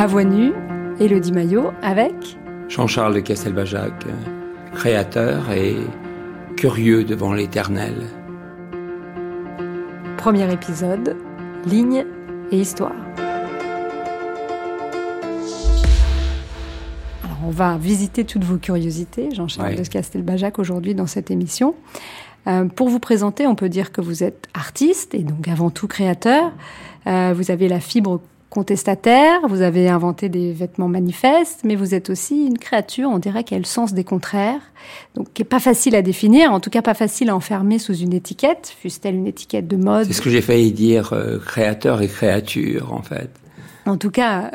À voix nue, Elodie Maillot avec Jean-Charles de Castelbajac, créateur et curieux devant l'éternel. Premier épisode, Ligne et histoire. Alors on va visiter toutes vos curiosités, Jean-Charles de Castelbajac, aujourd'hui dans cette émission. Euh, pour vous présenter, on peut dire que vous êtes artiste et donc avant tout créateur. Euh, vous avez la fibre contestataire, vous avez inventé des vêtements manifestes, mais vous êtes aussi une créature, on dirait, qui a le sens des contraires, donc qui est pas facile à définir, en tout cas pas facile à enfermer sous une étiquette, fût-elle une étiquette de mode. C'est ce que j'ai failli dire, euh, créateur et créature, en fait. En tout cas,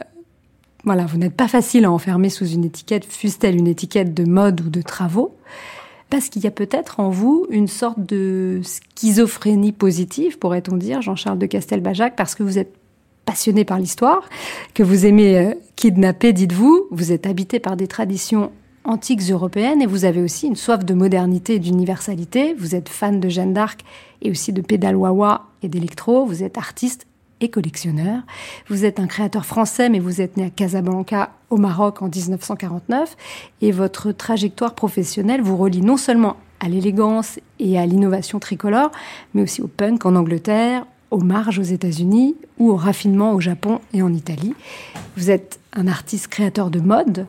voilà, vous n'êtes pas facile à enfermer sous une étiquette, fût-elle une étiquette de mode ou de travaux parce qu'il y a peut-être en vous une sorte de schizophrénie positive, pourrait-on dire, Jean-Charles de Castelbajac, parce que vous êtes passionné par l'histoire, que vous aimez euh, kidnapper, dites-vous, vous êtes habité par des traditions antiques européennes et vous avez aussi une soif de modernité et d'universalité. Vous êtes fan de Jeanne d'Arc et aussi de pédale wawa et d'électro. Vous êtes artiste et collectionneur. Vous êtes un créateur français, mais vous êtes né à Casablanca, au Maroc, en 1949. Et votre trajectoire professionnelle vous relie non seulement à l'élégance et à l'innovation tricolore, mais aussi au punk en Angleterre, aux marges aux États-Unis ou au raffinement au Japon et en Italie. Vous êtes un artiste créateur de mode,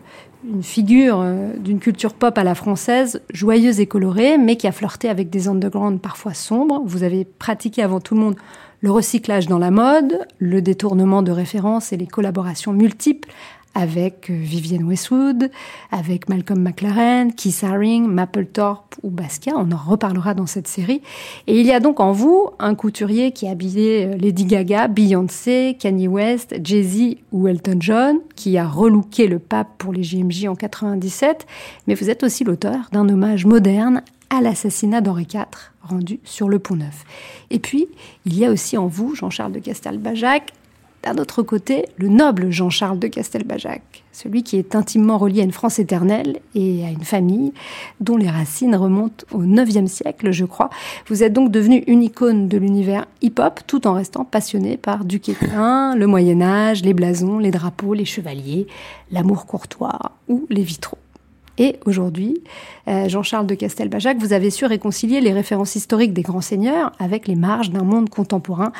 une figure euh, d'une culture pop à la française, joyeuse et colorée, mais qui a flirté avec des undergrounds parfois sombres. Vous avez pratiqué avant tout le monde le recyclage dans la mode, le détournement de références et les collaborations multiples avec euh, Vivienne Westwood, avec Malcolm McLaren, Keith Haring, Mapplethorpe ou Basquiat. On en reparlera dans cette série. Et il y a donc en vous un couturier qui a habillé euh, Lady Gaga, Beyoncé, Kanye West, Jay-Z ou Elton John, qui a relooké le pape pour les JMJ en 97. Mais vous êtes aussi l'auteur d'un hommage moderne à l'assassinat d'Henri IV rendu sur le Pont Neuf. Et puis, il y a aussi en vous, Jean-Charles de Castelbajac, d'un autre côté, le noble Jean-Charles de Castelbajac, celui qui est intimement relié à une France éternelle et à une famille dont les racines remontent au IXe siècle, je crois. Vous êtes donc devenu une icône de l'univers hip-hop tout en restant passionné par du le Moyen Âge, les blasons, les drapeaux, les chevaliers, l'amour courtois ou les vitraux. Et aujourd'hui, euh, Jean-Charles de Castelbajac, vous avez su réconcilier les références historiques des grands seigneurs avec les marges d'un monde contemporain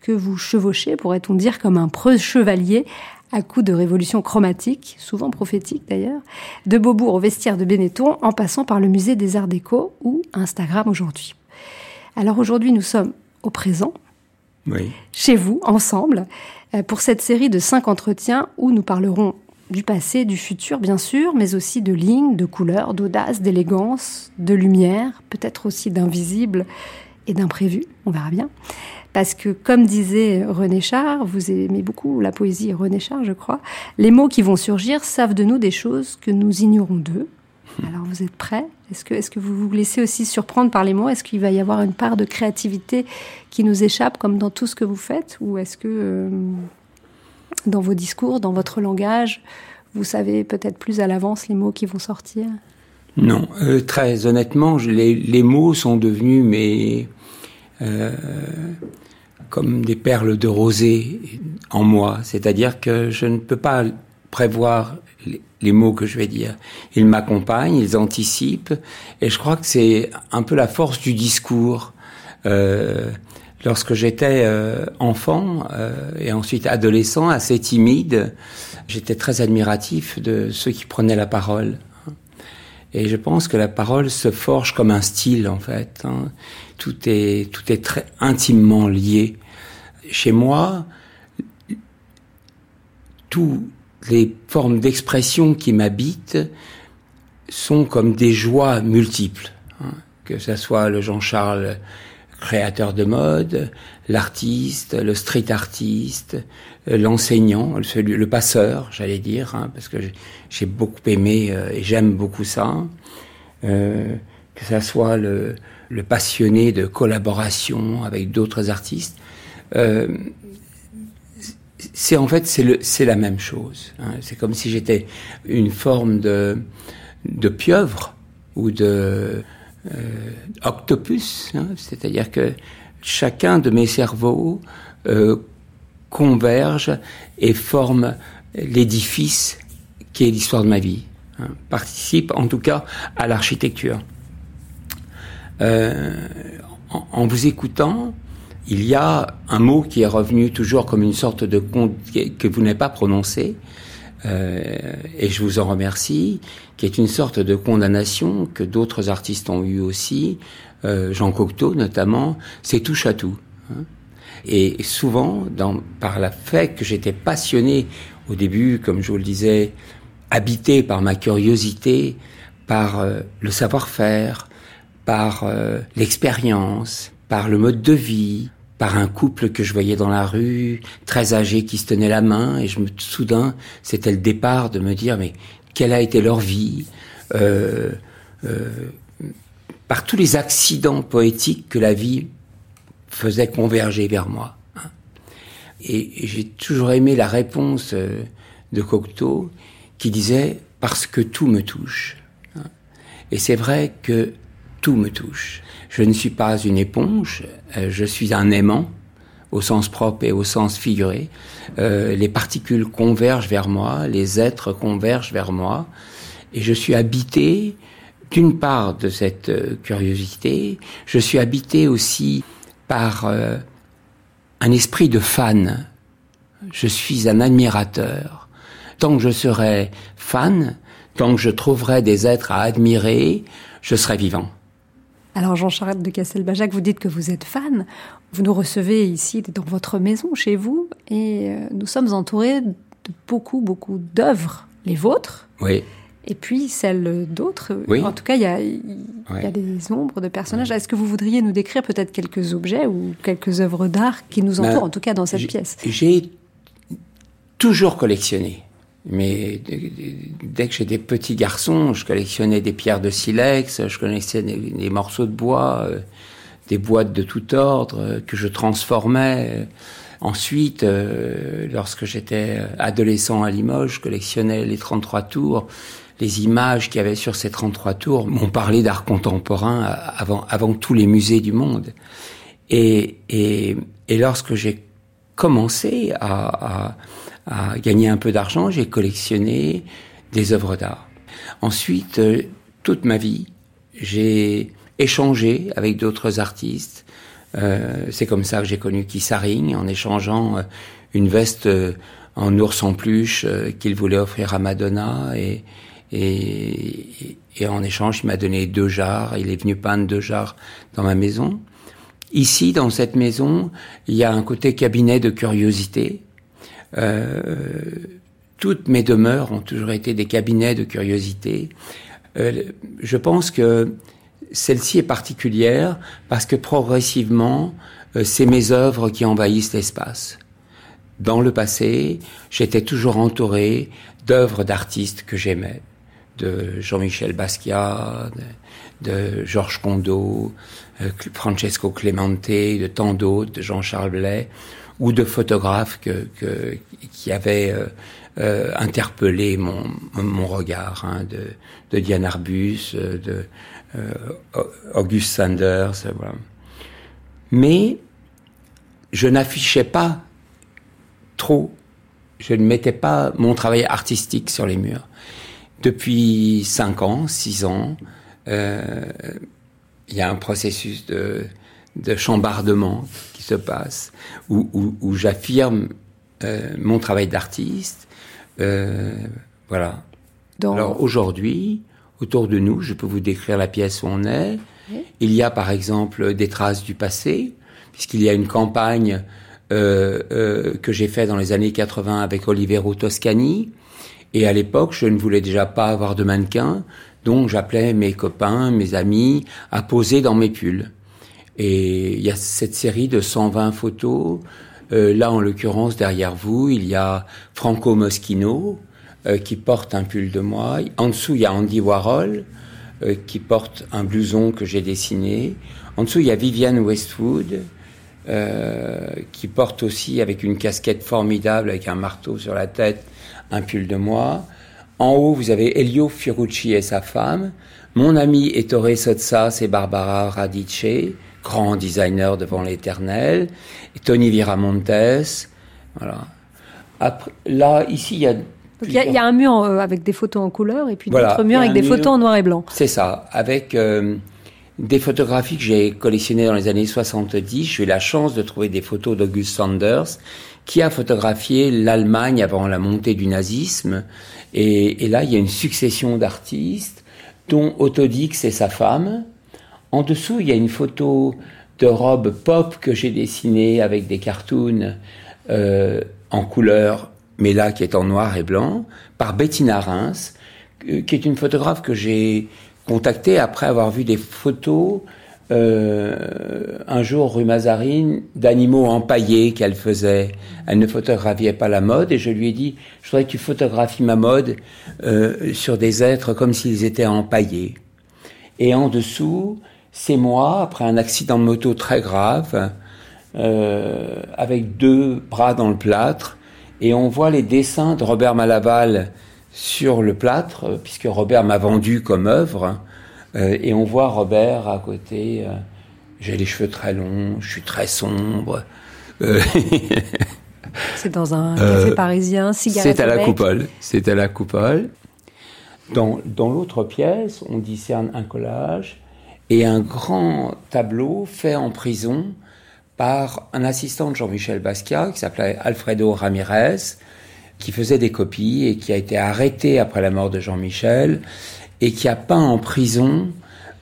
que vous chevauchez, pourrait-on dire, comme un preux chevalier à coup de révolution chromatique, souvent prophétique d'ailleurs, de Beaubourg au vestiaire de Benetton, en passant par le musée des Arts Déco ou Instagram aujourd'hui. Alors aujourd'hui, nous sommes au présent, chez vous, ensemble, euh, pour cette série de cinq entretiens où nous parlerons du passé, du futur, bien sûr, mais aussi de lignes, de couleurs, d'audace, d'élégance, de lumière, peut-être aussi d'invisible et d'imprévu, on verra bien. Parce que, comme disait René Char, vous aimez beaucoup la poésie René Char, je crois, les mots qui vont surgir savent de nous des choses que nous ignorons d'eux. Alors, vous êtes prêts? Est-ce que, est que vous vous laissez aussi surprendre par les mots? Est-ce qu'il va y avoir une part de créativité qui nous échappe, comme dans tout ce que vous faites? Ou est-ce que, euh, dans vos discours, dans votre langage, vous savez peut-être plus à l'avance les mots qui vont sortir Non, euh, très honnêtement, les, mots sont devenus mais euh, comme des perles de rosée en moi. C'est-à-dire que je ne peux pas prévoir les, mots que je vais dire. Ils m'accompagnent, ils anticipent, et je crois que c'est un peu la force du discours. Euh, lorsque j'étais euh, enfant euh, et ensuite adolescent, assez timide, j'étais très admiratif de ceux qui prenaient la parole. Et je pense que la parole se forge comme un style en fait. Hein. Tout est tout est très intimement lié. Chez moi, toutes les formes d'expression qui m'habitent sont comme des joies multiples. Hein. Que ce soit le Jean-Charles créateur de mode, l'artiste, le street artiste, l'enseignant, le, passeur, j'allais dire, hein, parce que j'ai beaucoup aimé euh, et j'aime beaucoup ça. Euh, que ça soit le, passionné de collaboration avec d'autres artistes. Euh, c'est en fait c'est la même chose. Hein. C'est comme si j'étais une forme de de pieuvre ou de euh, octopus, hein, c'est-à-dire que chacun de mes cerveaux euh, converge et forme l'édifice qui est l'histoire de ma vie. Hein, participe en tout cas à l'architecture. Euh, en, vous écoutant, il y a un mot qui est revenu toujours comme une sorte de conte que vous n'avez pas prononcé, euh, et je vous en remercie, qui est une sorte de condamnation que d'autres artistes ont eu aussi, euh, Jean Cocteau notamment, c'est touche à tout. Hein. Et souvent, dans, par la fait que j'étais passionné au début, comme je vous le disais, habité par ma curiosité, par euh, le savoir-faire, par euh, l'expérience, par le mode de vie, par un couple que je voyais dans la rue, très âgé, qui se tenait la main, et je me soudain, c'était le départ de me dire mais quelle a été leur vie, euh, euh, par tous les accidents poétiques que la vie faisait converger vers moi. Hein. Et, j'ai toujours aimé la réponse euh, de Cocteau qui disait parce que tout me touche. Hein. Et c'est vrai que tout me touche. Je ne suis pas une éponge, euh, je suis un aimant au sens propre et au sens figuré. Euh, les particules convergent vers moi, les êtres convergent vers moi, et je suis habité d'une part de cette euh, curiosité, je suis habité aussi par un esprit de fan. Je suis un admirateur. Tant que je serai fan, tant que je trouverai des êtres à admirer, je serai vivant. Alors Jean-Charles de Castelbajac, vous dites que vous êtes fan. Vous nous recevez ici dans votre maison, chez vous, et euh, nous sommes entourés de beaucoup, beaucoup d'œuvres, les vôtres. Oui. Et puis celles d'autres. Oui. En tout cas, il y a, y a des ombres de personnages. Est-ce que vous voudriez nous décrire peut-être quelques objets ou quelques œuvres d'art qui nous entourent, ben, en tout cas dans cette pièce? J'ai toujours collectionné. Mais dès que j'étais petit garçon, je collectionnais des pierres de silex, je collectionnais des, morceaux de bois, euh, des boîtes de tout ordre euh, que je transformais. Ensuite, euh, lorsque j'étais adolescent à Limoges, je collectionnais les 33 tours. Les images qu'il y avait sur ces 33 tours m'ont parlé d'art contemporain avant, avant tous les musées du monde. Et, et, et lorsque j'ai commencé à, à à gagner un peu d'argent, j'ai collectionné des œuvres d'art. Ensuite, euh, toute ma vie, j'ai échangé avec d'autres artistes. Euh, c'est comme ça que j'ai connu Kissaring en échangeant euh, une veste en ours en peluche qu'il voulait offrir à Madonna et, et, et en échange il m'a donné deux jarres. Il est venu peindre deux jarres dans ma maison. Ici, dans cette maison, il y a un côté cabinet de curiosité euh, toutes mes demeures ont toujours été des cabinets de curiosité. Euh, je pense que celle-ci est particulière parce que progressivement, euh, c'est mes œuvres qui envahissent l'espace. Dans le passé, j'étais toujours entouré d'œuvres d'artistes que j'aimais, de Jean-Michel Basquiat, de, de Georges Condo, Francesco Clemente, de tant d'autres, de Jean-Charles Blais ou de photographes que, que, qui avaient euh, euh, interpellé mon, mon regard, hein, de, de Diane Arbus, euh, de euh, Auguste Sanders, voilà. Mais je n'affichais pas trop, je ne mettais pas mon travail artistique sur les murs. Depuis cinq ans, six ans, euh, il y a un processus de, de chambardement qui se passe, où, où, où j'affirme euh, mon travail d'artiste. Euh, voilà. Alors aujourd'hui, autour de nous, je peux vous décrire la pièce où on est. Il y a par exemple des traces du passé, puisqu'il y a une campagne euh, euh, que j'ai faite dans les années 80 avec Olivero Toscani. Et à l'époque, je ne voulais déjà pas avoir de mannequin, donc j'appelais mes copains, mes amis à poser dans mes pulls. Et il y a cette série de 120 photos. Euh, là, en l'occurrence, derrière vous, il y a Franco Moschino euh, qui porte un pull de moi. En dessous, il y a Andy Warhol euh, qui porte un blouson que j'ai dessiné. En dessous, il y a Vivienne Westwood qui porte aussi avec une casquette formidable avec un marteau sur la tête un pull de moi. En haut, vous avez Elio Fiorucci et sa femme. Mon ami Ettore Sotsas et Barbara Radice grand designer devant l'éternel, et Tony Viramontes, voilà. Après, là, ici, il y a il y, a un mur avec des photos en couleur et puis d'autres murs avec des photos en noir et blanc. C'est ça, avec des photographies que j'ai collectionnées dans les années 70. J'ai eu la chance de trouver des photos d'August Sanders, qui a photographié l'Allemagne avant la montée du nazisme. Et, là, il y a une succession d'artistes, dont Autodix et sa femme. En dessous, il y a une photo de robe pop que j'ai dessinée avec des cartoons euh, en couleur, mais là qui est en noir et blanc, par Bettina Reims, euh, qui est une photographe que j'ai contactée après avoir vu des photos euh, un jour rue Mazarine d'animaux empaillés qu'elle faisait. Elle ne photographiait pas la mode et je lui ai dit, je voudrais que tu photographies ma mode sur des êtres comme s'ils étaient empaillés. Et en dessous, c'est moi, après un accident de moto très grave, euh, avec deux bras dans le plâtre, et on voit les dessins de Robert Malaval sur le plâtre, puisque Robert m'a vendu comme œuvre. Euh, et on voit Robert à côté. Euh, j'ai les cheveux très longs, je suis très sombre. Euh, c'est dans un café parisien, cigarette. C'est à la coupole. C'est à la coupole. Dans, dans l'autre pièce, on discerne un collage et un grand tableau fait en prison par un assistant de Jean-Michel Basquiat qui s'appelait Alfredo Ramirez, qui faisait des copies et qui a été arrêté après la mort de Jean-Michel et qui a peint en prison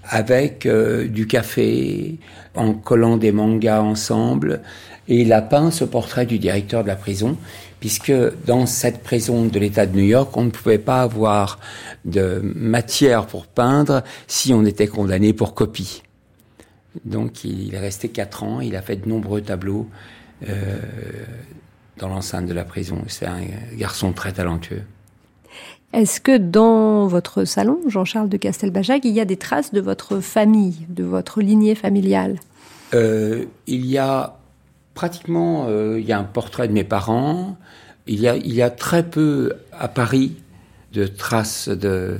avec euh, du café, en collant des mangas ensemble. Et il a peint ce portrait du directeur de la prison, puisque dans cette prison de l'État de New York, on ne pouvait pas avoir de matière pour peindre si on était condamné pour copie. Donc il est resté quatre ans, il a fait de nombreux tableaux euh, dans l'enceinte de la prison. C'est un garçon très talentueux. Est-ce que dans votre salon, Jean-Charles de Castelbajac, il y a des traces de votre famille, de votre lignée familiale? Euh, Il y a pratiquement, euh, il y a un portrait de mes parents. Il y a, il y a très peu à Paris de traces de,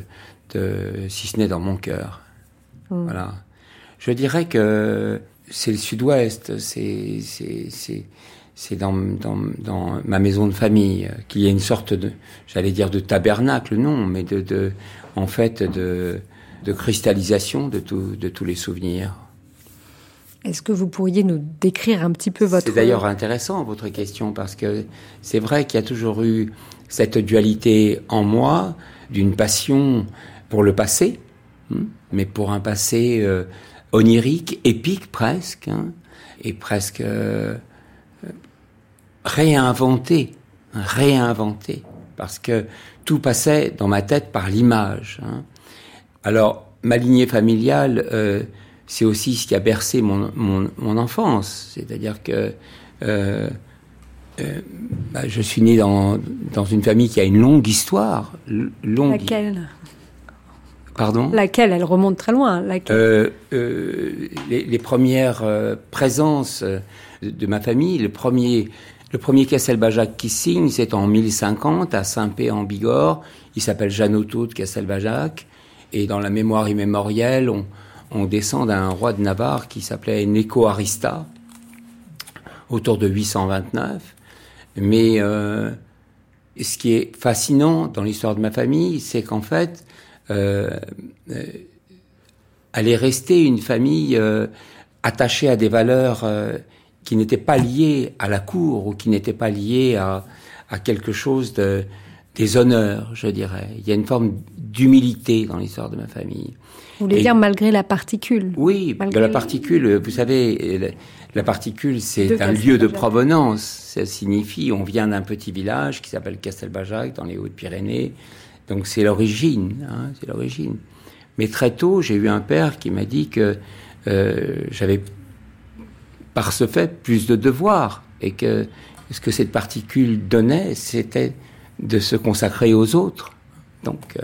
de si ce n'est dans mon cœur. Hmm. Voilà. Je dirais que c'est le Sud-Ouest, c'est, c'est, c'est dans, dans, dans, ma maison de famille qu'il y a une sorte de, j'allais dire de tabernacle, non, mais de, de en fait, de, de cristallisation de, tout, de tous les souvenirs. Est-ce que vous pourriez nous décrire un petit peu votre... C'est d'ailleurs intéressant, votre question, parce que c'est vrai qu'il y a toujours eu cette dualité en moi d'une passion pour le passé, hein, mais pour un passé euh, onirique, épique presque, hein, et presque... Euh, réinventer, réinventer, parce que tout passait dans ma tête par l'image. Hein. Alors, ma lignée familiale, euh, c'est aussi ce qui a bercé mon, mon, enfance, c'est-à-dire que euh, euh, bah, je suis né dans, dans une famille qui a une longue histoire. Longue... Laquelle? Pardon? Laquelle? Elle remonte très loin. Laquelle? Les, les, premières présences de ma famille, le premier le premier Castelbajac qui signe, c'est en 1050 à Saint-Pé en Bigorre. Il s'appelle Jeannotto de Castelbajac. Et dans la mémoire immémorielle, on, descend d'un roi de Navarre qui s'appelait Neco Arista, autour de 829. Mais euh, ce qui est fascinant dans l'histoire de ma famille, c'est qu'en fait, euh, euh, elle est restée une famille attachée à des valeurs qui n'était pas lié à la cour ou qui n'était pas lié à, à quelque chose de des honneurs, je dirais. Il y a une forme d'humilité dans l'histoire de ma famille. Vous voulez dire malgré la particule Oui, malgré la particule. Vous savez, la, particule, c'est un lieu de provenance. Ça signifie, on vient d'un petit village qui s'appelle Castelbajac, dans les Hautes-Pyrénées. Donc c'est l'origine, hein, c'est l'origine. Mais très tôt, j'ai eu un père qui m'a dit que euh, j'avais par ce fait plus de devoirs et que ce que cette particule donnait, c'était de se consacrer aux autres. Donc, euh,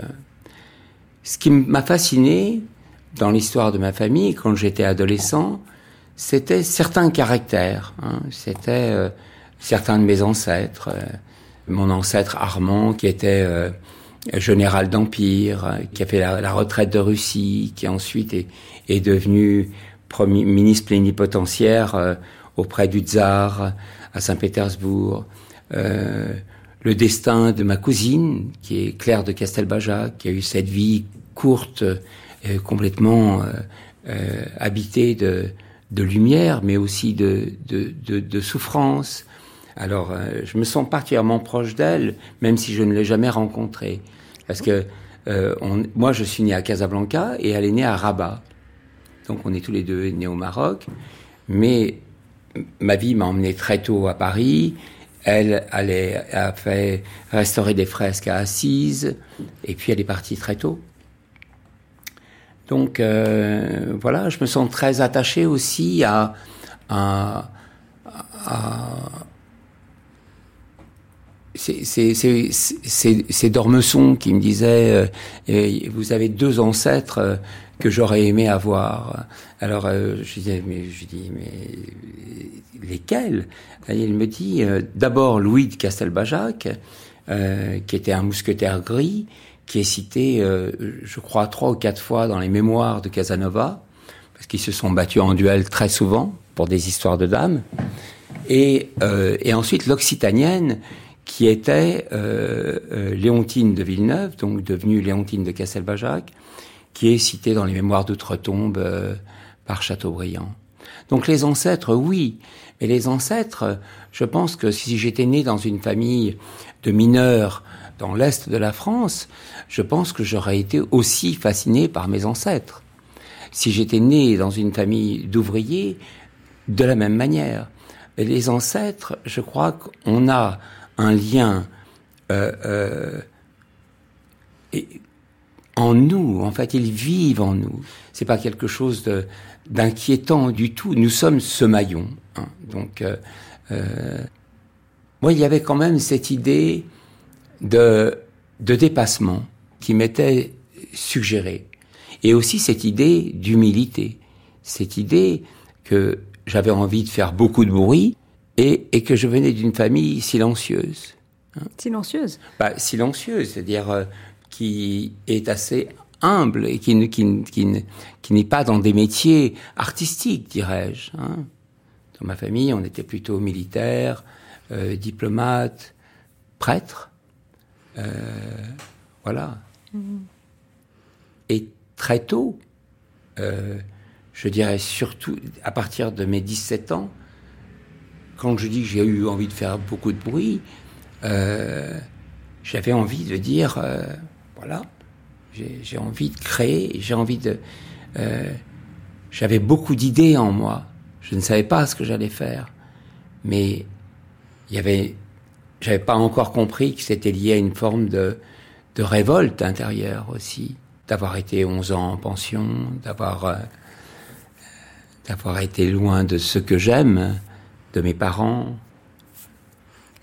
ce qui m'a fasciné dans l'histoire de ma famille quand j'étais adolescent, c'était certains caractères. Hein. C'était euh, certains de mes ancêtres. Euh, mon ancêtre Armand, qui était général d'Empire, qui a fait la, retraite de Russie, qui ensuite est, est devenu premier ministre plénipotentiaire euh, auprès du tsar à Saint-Pétersbourg. Euh, le destin de ma cousine, qui est Claire de Castelbajac, qui a eu cette vie courte, euh, complètement euh, euh, habitée de, lumière, mais aussi de, souffrance. Alors, je me sens particulièrement proche d'elle, même si je ne l'ai jamais rencontrée. Parce que moi, je suis né à Casablanca et elle est née à Rabat. Donc, on est tous les deux nés au Maroc. Mais ma vie m'a emmené très tôt à Paris. Elle, a fait restaurer des fresques à Assise. Et puis, elle est partie très tôt. Donc, euh, voilà, je me sens très attaché aussi à, c'est Dormesson qui me disait euh, vous avez deux ancêtres euh, que j'aurais aimé avoir. Alors euh, je disais mais je dis mais lesquels? Il me dit euh, d'abord Louis de Castelbajac euh, qui était un mousquetaire gris qui est cité je crois trois ou quatre fois dans les mémoires de Casanova parce qu'ils se sont battus en duel très souvent pour des histoires de dames. Et, et ensuite l'occitanienne qui était Léontine de Villeneuve, donc devenue Léontine de Castelbajac, qui est citée dans les mémoires d'outre-tombe euh, par Chateaubriand. Donc les ancêtres, oui, mais les ancêtres, je pense que si j'étais né dans une famille de mineurs dans l'est de la France, je pense que j'aurais été aussi fasciné par mes ancêtres. Si j'étais né dans une famille d'ouvriers, de la même manière. Et les ancêtres, je crois qu'on a un lien euh, euh, en nous. En fait, ils vivent en nous. C'est pas quelque chose d'inquiétant du tout. Nous sommes ce maillon. Hein. Donc, euh, euh, moi, il y avait quand même cette idée de, de dépassement qui m'était suggérée. Et aussi cette idée d'humilité. Cette idée que j'avais envie de faire beaucoup de bruit, et, et que je venais d'une famille silencieuse. Hein. Silencieuse? Bah, Silencieuse, c'est-à-dire euh, qui est assez humble et qui, qui, qui, qui n'est pas dans des métiers artistiques, dirais-je. Hein. Dans ma famille, on était plutôt militaires, euh, diplomates, prêtres. Euh, voilà. Mmh. Et très tôt, euh, je dirais surtout à partir de mes 17 ans, quand je dis que j'ai eu envie de faire beaucoup de bruit, j'avais envie de dire, voilà, j'ai envie de créer, j'ai envie de... Euh, j'avais beaucoup d'idées en moi. Je ne savais pas ce que j'allais faire. Mais il y avait... J'avais pas encore compris que c'était lié à une forme de, de révolte intérieure aussi. D'avoir été 11 ans en pension, d'avoir... Euh, d'avoir été loin de ce que j'aime de mes parents.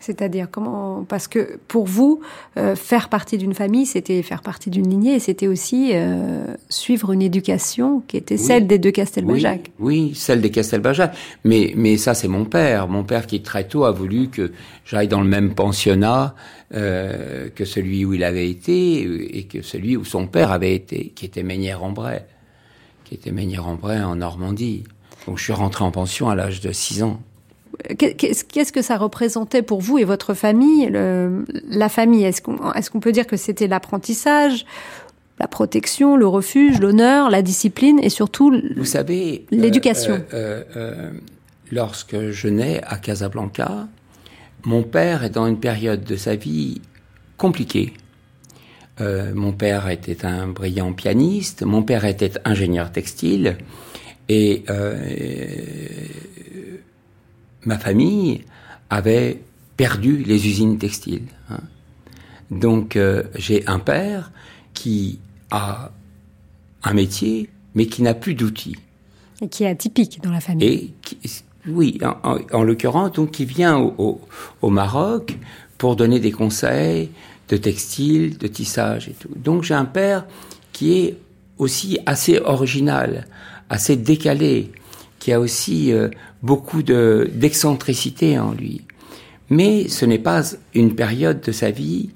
C'est-à-dire comment Parce que pour vous, euh, faire partie d'une famille, c'était faire partie d'une lignée, et c'était aussi euh, suivre une éducation qui était celle des deux Castelbajac. Oui, oui, celle des Castelbajac. Mais mais ça, c'est mon père. Mon père qui très tôt a voulu que j'aille dans le même pensionnat euh, que celui où il avait été et que celui où son père avait été, qui était Meunier-en-Bray, qui était Meunier-en-Bray en Normandie. Donc je suis rentré en pension à l'âge de 6 ans qu'est-ce que ça représentait pour vous et votre famille, le, la famille? Est-ce qu'on est peut dire que c'était l'apprentissage, la protection, le refuge, l'honneur, la discipline et surtout vous savez l'éducation? euh, euh, euh, Lorsque je nais à Casablanca, mon père est dans une période de sa vie compliquée. Euh, mon père était un brillant pianiste, mon père était ingénieur textile et euh, ma famille avait perdu les usines textiles. Hein. Donc euh, j'ai un père qui a un métier, mais qui n'a plus d'outils. Et qui est atypique dans la famille. Et qui, oui, en, en, l'occurrence, donc qui vient au, au, au, Maroc pour donner des conseils de textile, de tissage et tout. Donc j'ai un père qui est aussi assez original, assez décalé, qui a aussi euh, beaucoup d'excentricité en lui. Mais ce n'est pas une période de sa vie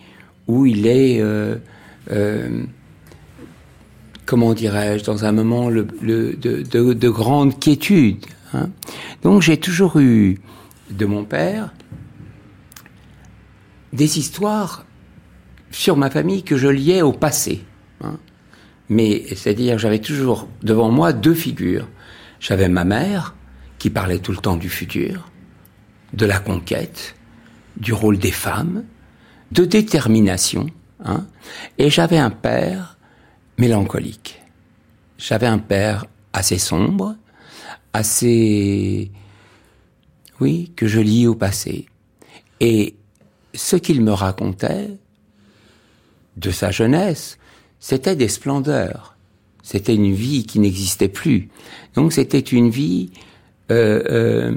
où il est, euh, euh, comment dirais-je, dans un moment de, grande quiétude. Hein. Donc j'ai toujours eu de mon père des histoires sur ma famille que je liais au passé. Hein. Mais c'est-à-dire, j'avais toujours devant moi deux figures. J'avais ma mère, qui parlait tout le temps du futur, de la conquête, du rôle des femmes, de détermination, hein, et j'avais un père mélancolique. J'avais un père assez sombre, assez, oui, que je lis au passé. Et ce qu'il me racontait de sa jeunesse, c'était des splendeurs. C'était une vie qui n'existait plus. Donc c'était une vie euh, euh,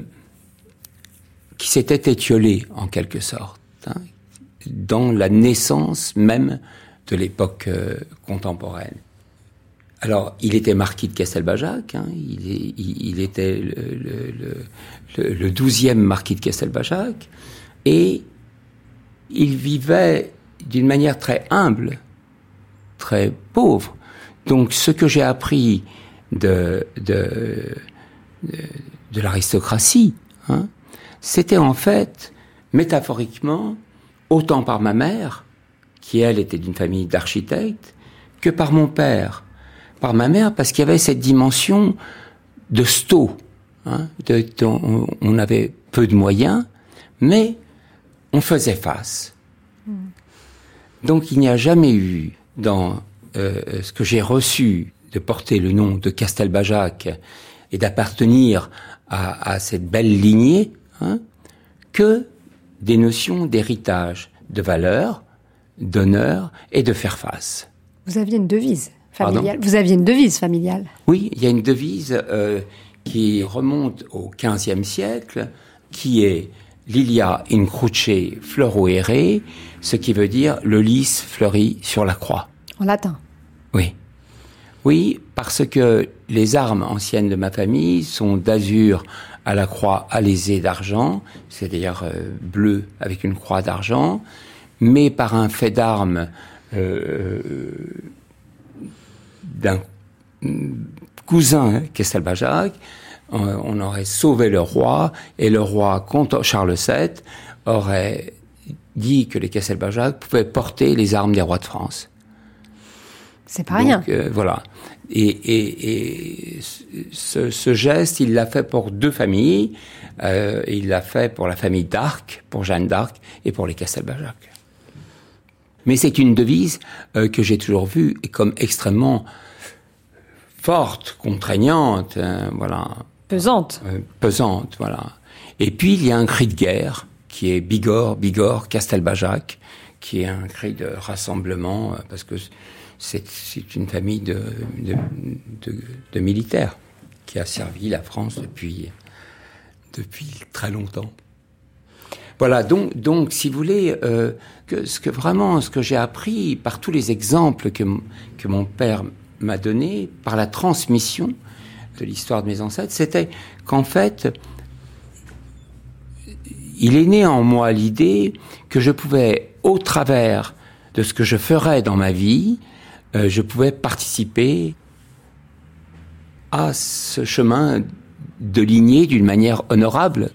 qui s'était étiolée en quelque sorte, hein, dans la naissance même de l'époque euh, contemporaine. Alors, il était marquis de Castelbajac, hein, il, était le douzième marquis de Castelbajac, et il vivait d'une manière très humble, très pauvre. Donc, ce que j'ai appris de, de, de, de l'aristocratie, hein, c'était en fait, métaphoriquement, autant par ma mère, qui elle était d'une famille d'architectes, que par mon père. Par ma mère, parce qu'il y avait cette dimension de sto. Hein, de, on, avait peu de moyens, mais on faisait face. Hmm. Donc il n'y a jamais eu dans euh, ce que j'ai reçu de porter le nom de Castelbajac et d'appartenir à, cette belle lignée hein, que des notions d'héritage, de valeur, d'honneur et de faire face. Vous aviez une devise familiale. Vous aviez une devise familiale. Oui, il y a une devise euh, qui remonte au XVe siècle, qui est Lilia in cruce ere, ce qui veut dire le lys fleurit sur la croix. Oui. Parce que les armes anciennes de ma famille sont d'azur à la croix alésée d'argent, c'est-à-dire euh, bleu avec une croix d'argent, mais par un fait d'armes euh, d'un cousin Castelbajac, on aurait sauvé le roi, et le roi, Charles VII, aurait dit que les Castelbajac pouvaient porter les armes des rois de France. C'est pas rien. Euh, voilà. Et, et, et ce, ce, geste, il l'a fait pour deux familles. Euh, il l'a fait pour la famille d'Arc, pour Jeanne d'Arc, et pour les Castelbajac. Mais c'est une devise euh, que j'ai toujours vue comme extrêmement forte, contraignante, hein, voilà. Pesante. Pesante, voilà. Et puis il y a un cri de guerre qui est Bigorre, Bigorre, Castelbajac, qui est un cri de rassemblement parce que c'est une famille de, militaires qui a servi la France depuis, très longtemps. Voilà, donc, si vous voulez, euh, ce que vraiment, ce que j'ai appris par tous les exemples que, que mon père m'a donnés, par la transmission de l'histoire de mes ancêtres, c'était qu'en fait, il est né en moi l'idée que je pouvais, au travers de ce que je ferais dans ma vie, euh, je pouvais participer à ce chemin de lignée d'une manière honorable.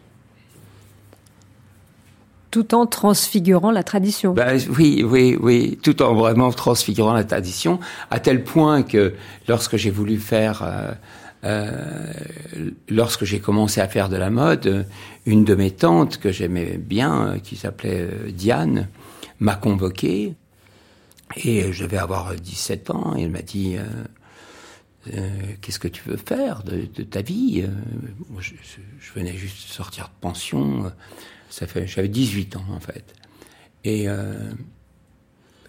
Tout en transfigurant la tradition. Ben, oui, oui, oui, tout en vraiment transfigurant la tradition, à tel point que lorsque j'ai voulu faire, euh, euh, lorsque j'ai commencé à faire de la mode, une de mes tantes que j'aimais bien, qui s'appelait Diane, m'a convoqué et je vais avoir 17 ans, et elle m'a dit, euh, euh, qu'est-ce que tu veux faire de, ta vie euh, Moi, je, venais juste sortir de pension, ça fait, j'avais 18 ans en fait. Et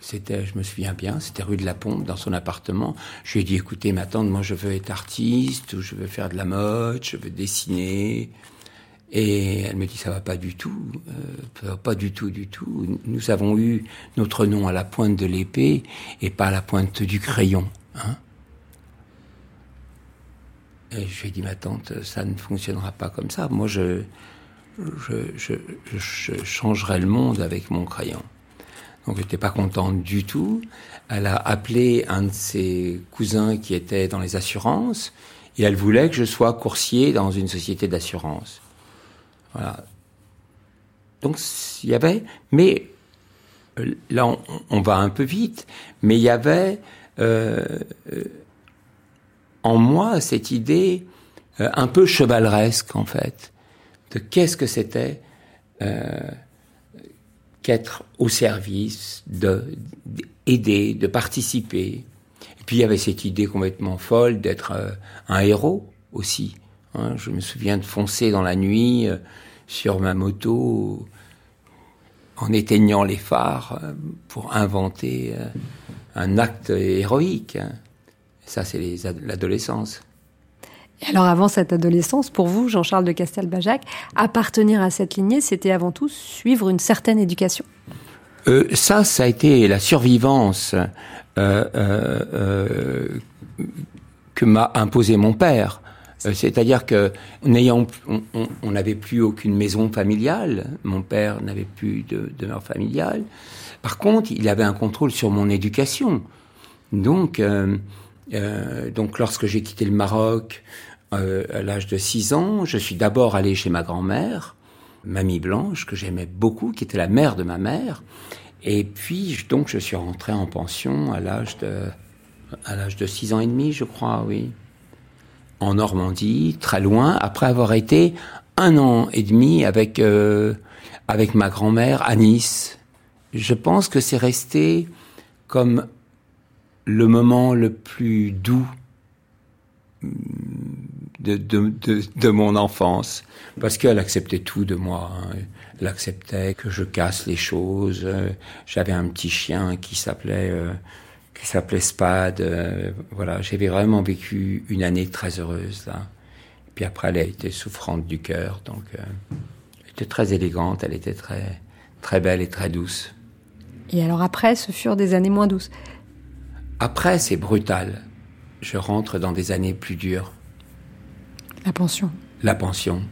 c'était, je me souviens bien, c'était rue de la Pompe, dans son appartement. Je lui ai dit, écoutez, ma tante, moi je veux être artiste, ou je veux faire de la mode, je veux dessiner. Et elle me dit ça va pas du tout, euh, pas du tout, du tout. Nous avons eu notre nom à la pointe de l'épée et pas à la pointe du crayon. Hein et je lui ai dit ma tante, ça ne fonctionnera pas comme ça. Moi, je, je, je, je changerai le monde avec mon crayon. Donc, j'étais pas contente du tout. Elle a appelé un de ses cousins qui était dans les assurances et elle voulait que je sois coursier dans une société d'assurance. Donc il y avait, mais là, on, va un peu vite, mais il y avait en moi cette idée un peu chevaleresque, en fait, de qu'est-ce que c'était qu'être au service, de aider, de participer. Et puis il y avait cette idée complètement folle d'être euh, un héros aussi. Hein. Je me souviens de foncer dans la nuit euh, sur ma moto en éteignant les phares euh, pour inventer un acte héroïque. Ça, c'est l'adolescence. Et alors avant cette adolescence, pour vous, Jean-Charles de Castelbajac, appartenir à cette lignée, c'était avant tout suivre une certaine éducation? Euh, Ça, ça a été la survivance euh, euh, que m'a imposé mon père. C'est-à-dire que n'ayant, on n'avait plus aucune maison familiale. Mon père n'avait plus de demeure familiale. Par contre, il avait un contrôle sur mon éducation. Donc, euh, donc lorsque j'ai quitté le Maroc euh, à l'âge de 6 ans, je suis d'abord allé chez ma grand-mère, Mamie Blanche, que j'aimais beaucoup, qui était la mère de ma mère. Et puis donc je suis rentré en pension à l'âge de à l'âge de 6 ans et demi, je crois, oui. En Normandie, très loin, après avoir été un an et demi avec euh, avec ma grand-mère à Nice. Je pense que c'est resté comme le moment le plus doux de, de, de, de mon enfance, parce qu'elle acceptait tout de moi. Hein. Elle acceptait que je casse les choses. J'avais un petit chien qui s'appelait euh, qui s'appelait Spade. Euh, voilà, j'avais vraiment vécu une année très heureuse là. Puis après, elle a été souffrante du cœur, donc euh, elle était très élégante, elle était très très belle et très douce. Et alors après, ce furent des années moins douces. Après, c'est brutal. Je rentre dans des années plus dures. La pension. La pension.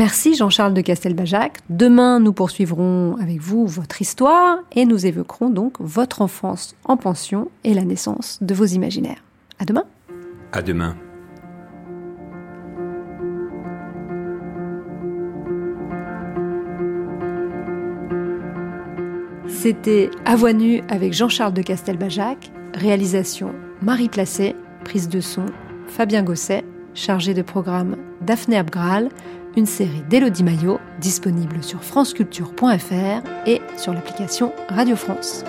Merci Jean-Charles de Castelbajac. Demain, nous poursuivrons avec vous votre histoire et nous évoquerons donc votre enfance en pension et la naissance de vos imaginaires. À demain. À demain. C'était À voix nue avec Jean-Charles de Castelbajac, réalisation Marie Placé, prise de son Fabien Gosset, chargé de programme Daphné Abgral, une série d'Élodie Maillot disponible sur franceculture.fr et sur l'application Radio France.